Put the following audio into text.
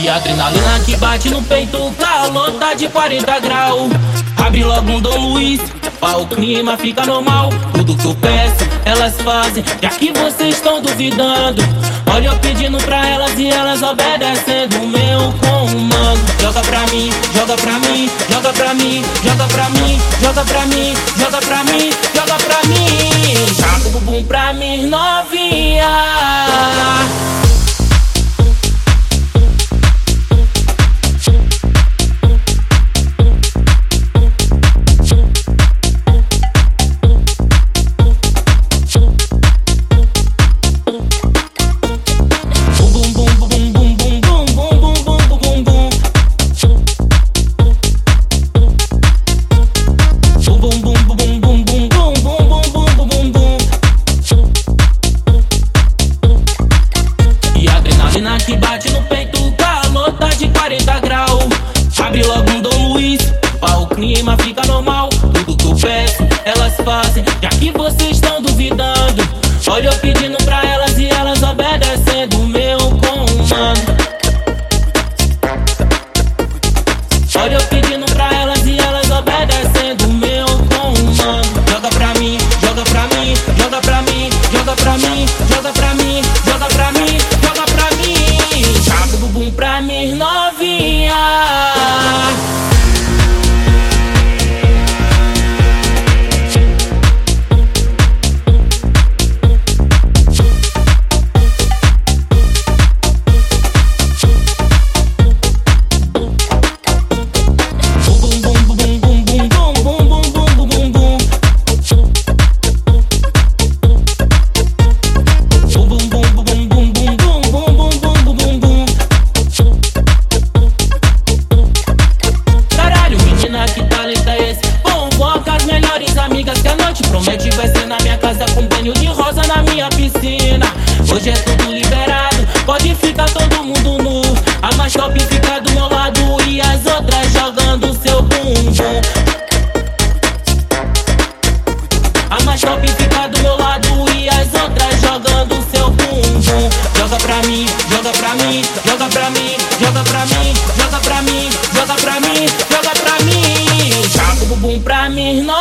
E a adrenalina que bate no peito, calor tá de 40 graus. Abre logo um Dom Luiz, o clima fica normal. Tudo que eu peço, elas fazem, já que vocês estão duvidando. Olha eu pedindo pra elas e elas obedecendo o meu comando. Joga pra mim, joga pra mim, joga pra mim, joga pra mim, joga pra mim, joga pra mim, joga pra mim. Joga o bumbum pra mim, novinha. Que bate no peito, o calor tá de 40 graus. Abre logo um Dom Luiz, pra o clima fica normal. Tudo que eu peço, elas fazem, já que vocês estão duvidando. Olha eu pedindo pra elas Promete vai ser na minha casa com banho de rosa na minha piscina. Hoje é tudo liberado, pode ficar todo mundo nu. A mais top fica do meu lado e as outras jogando seu bumbum. A mais top fica do meu lado e as outras jogando seu bumbum. Joga pra mim, joga pra mim, joga pra mim, joga pra mim, joga pra mim, joga pra mim, joga pra mim. Joga o bumbum pra mim novinha.